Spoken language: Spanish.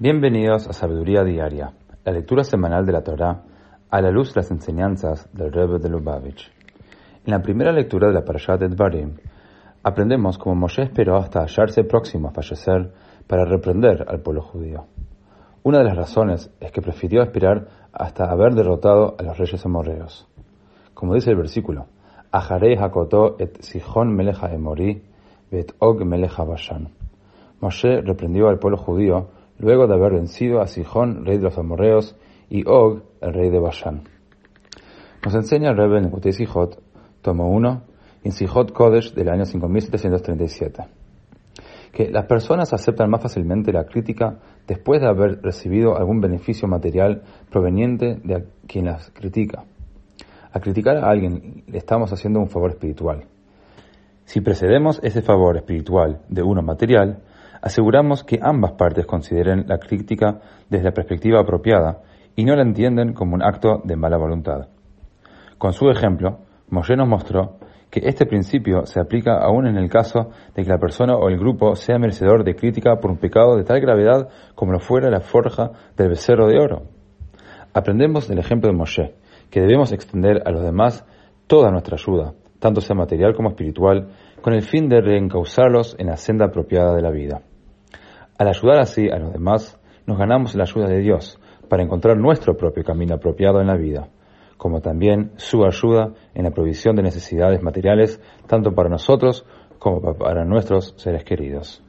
Bienvenidos a Sabiduría Diaria, la lectura semanal de la Torá a la luz de las enseñanzas del Rebbe de Lubavitch. En la primera lectura de la Parashat de Dvarim, aprendemos cómo Moshe esperó hasta hallarse próximo a fallecer para reprender al pueblo judío. Una de las razones es que prefirió esperar hasta haber derrotado a los reyes amorreos. Como dice el versículo, Aharei Hakoto et Sihon melech Emori, bet Og melech Bashan. Moshe reprendió al pueblo judío luego de haber vencido a Sihón, rey de los amorreos, y Og, el rey de Bashan. Nos enseña el Rebbe en el Sijot, tomo 1, en Sijot Kodesh del año 5737, que las personas aceptan más fácilmente la crítica después de haber recibido algún beneficio material proveniente de quien las critica. Al criticar a alguien estamos haciendo un favor espiritual. Si precedemos ese favor espiritual de uno material, aseguramos que ambas partes consideren la crítica desde la perspectiva apropiada y no la entienden como un acto de mala voluntad. Con su ejemplo, Moshe nos mostró que este principio se aplica aún en el caso de que la persona o el grupo sea merecedor de crítica por un pecado de tal gravedad como lo fuera la forja del becerro de oro. Aprendemos del ejemplo de Moshe, que debemos extender a los demás toda nuestra ayuda, tanto sea material como espiritual, con el fin de reencauzarlos en la senda apropiada de la vida. Al ayudar así a los demás, nos ganamos la ayuda de Dios para encontrar nuestro propio camino apropiado en la vida, como también su ayuda en la provisión de necesidades materiales tanto para nosotros como para nuestros seres queridos.